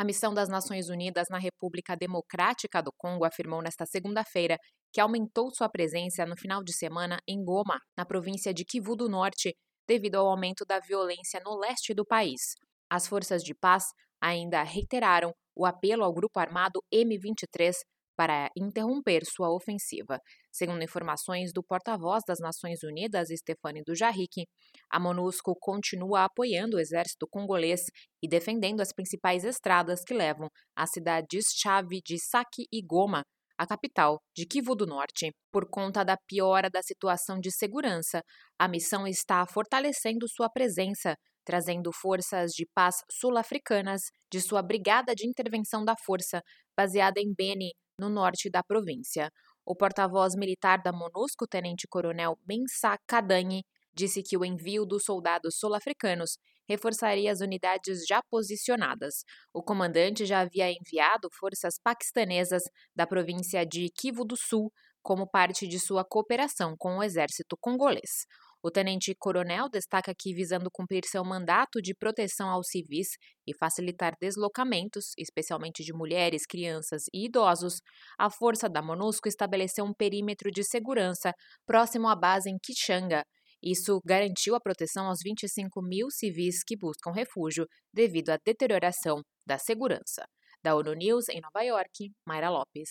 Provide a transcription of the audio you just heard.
A missão das Nações Unidas na República Democrática do Congo afirmou nesta segunda-feira que aumentou sua presença no final de semana em Goma, na província de Kivu do Norte, devido ao aumento da violência no leste do país. As forças de paz ainda reiteraram o apelo ao grupo armado M23 para interromper sua ofensiva. Segundo informações do porta-voz das Nações Unidas, Stefane Dujarric, a MONUSCO continua apoiando o exército congolês e defendendo as principais estradas que levam às cidades-chave de Sake e Goma, a capital de Kivu do Norte. Por conta da piora da situação de segurança, a missão está fortalecendo sua presença, trazendo forças de paz sul-africanas de sua Brigada de Intervenção da Força, baseada em Beni, no norte da província. O porta-voz militar da MONUSCO, tenente-coronel Mensah Kadanhi, disse que o envio dos soldados sul-africanos reforçaria as unidades já posicionadas. O comandante já havia enviado forças paquistanesas da província de Kivu do Sul como parte de sua cooperação com o exército congolês. O tenente-coronel destaca que, visando cumprir seu mandato de proteção aos civis e facilitar deslocamentos, especialmente de mulheres, crianças e idosos, a força da MONUSCO estabeleceu um perímetro de segurança próximo à base em Kichanga. Isso garantiu a proteção aos 25 mil civis que buscam refúgio devido à deterioração da segurança. Da ONU News, em Nova York, Mayra Lopes.